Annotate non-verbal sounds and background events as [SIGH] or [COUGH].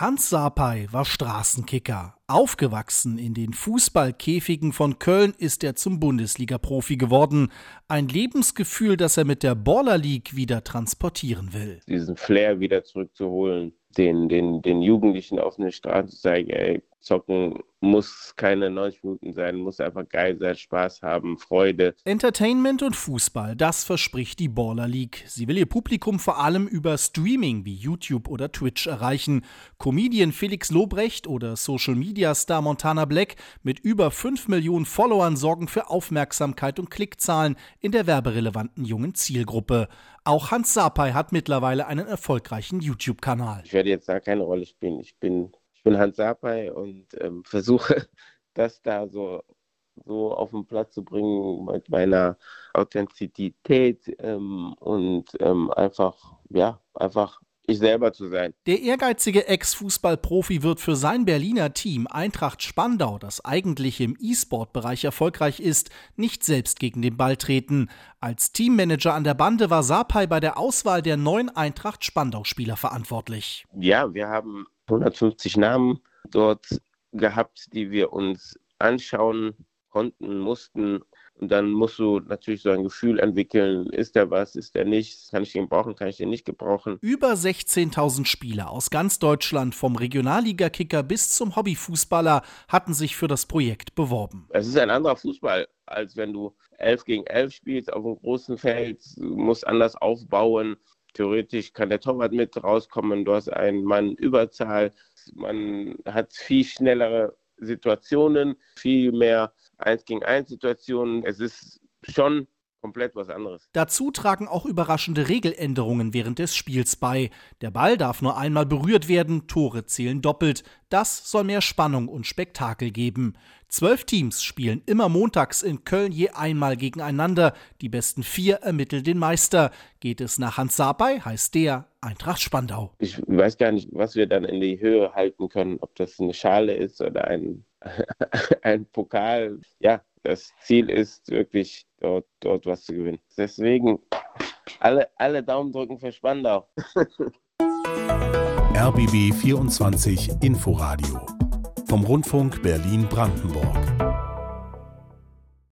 Hans Sapai war Straßenkicker. Aufgewachsen in den Fußballkäfigen von Köln ist er zum Bundesliga-Profi geworden. Ein Lebensgefühl, das er mit der Baller League wieder transportieren will. Diesen Flair wieder zurückzuholen, den, den, den Jugendlichen auf eine Straße zu zeigen, ey, zocken muss keine 90 Minuten sein, muss einfach geil sein, Spaß haben, Freude. Entertainment und Fußball, das verspricht die Baller League. Sie will ihr Publikum vor allem über Streaming wie YouTube oder Twitch erreichen. Comedian Felix Lobrecht oder Social Media Star Montana Black mit über 5 Millionen Followern sorgen für Aufmerksamkeit und Klickzahlen in der werberelevanten jungen Zielgruppe. Auch Hans Sapai hat mittlerweile einen erfolgreichen YouTube-Kanal. Ich werde jetzt da keine Rolle spielen. Ich bin ich bin Hans Sapai und ähm, [LAUGHS] versuche das da so, so auf den Platz zu bringen mit meiner Authentizität ähm, und ähm, einfach, ja, einfach ich selber zu sein. Der ehrgeizige Ex-Fußballprofi wird für sein Berliner Team Eintracht Spandau, das eigentlich im E-Sport-Bereich erfolgreich ist, nicht selbst gegen den Ball treten. Als Teammanager an der Bande war Sapai bei der Auswahl der neuen Eintracht Spandau-Spieler verantwortlich. Ja, wir haben 150 Namen dort gehabt, die wir uns anschauen konnten, mussten. Und dann musst du natürlich so ein Gefühl entwickeln, ist der was, ist der nicht, kann ich den brauchen, kann ich den nicht gebrauchen. Über 16.000 Spieler aus ganz Deutschland, vom Regionalliga-Kicker bis zum Hobbyfußballer, hatten sich für das Projekt beworben. Es ist ein anderer Fußball, als wenn du 11 gegen 11 spielst auf einem großen Feld, du musst anders aufbauen. Theoretisch kann der Torwart mit rauskommen, du hast einen Mann Überzahl, man hat viel schnellere Situationen, viel mehr Eins gegen eins Situationen. Es ist schon komplett was anderes. Dazu tragen auch überraschende Regeländerungen während des Spiels bei. Der Ball darf nur einmal berührt werden, Tore zählen doppelt. Das soll mehr Spannung und Spektakel geben. Zwölf Teams spielen immer montags in Köln je einmal gegeneinander. Die besten vier ermitteln den Meister. Geht es nach Hans Sapai, heißt der Eintracht Spandau. Ich weiß gar nicht, was wir dann in die Höhe halten können, ob das eine Schale ist oder ein, [LAUGHS] ein Pokal. Ja, das Ziel ist wirklich dort, dort was zu gewinnen. Deswegen alle, alle Daumen drücken für Spandau. [LAUGHS] RBB 24 Inforadio vom Rundfunk Berlin-Brandenburg.